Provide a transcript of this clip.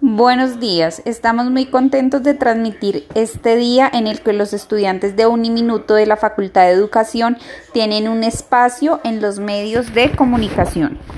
Buenos días, estamos muy contentos de transmitir este día en el que los estudiantes de Uniminuto de la Facultad de Educación tienen un espacio en los medios de comunicación.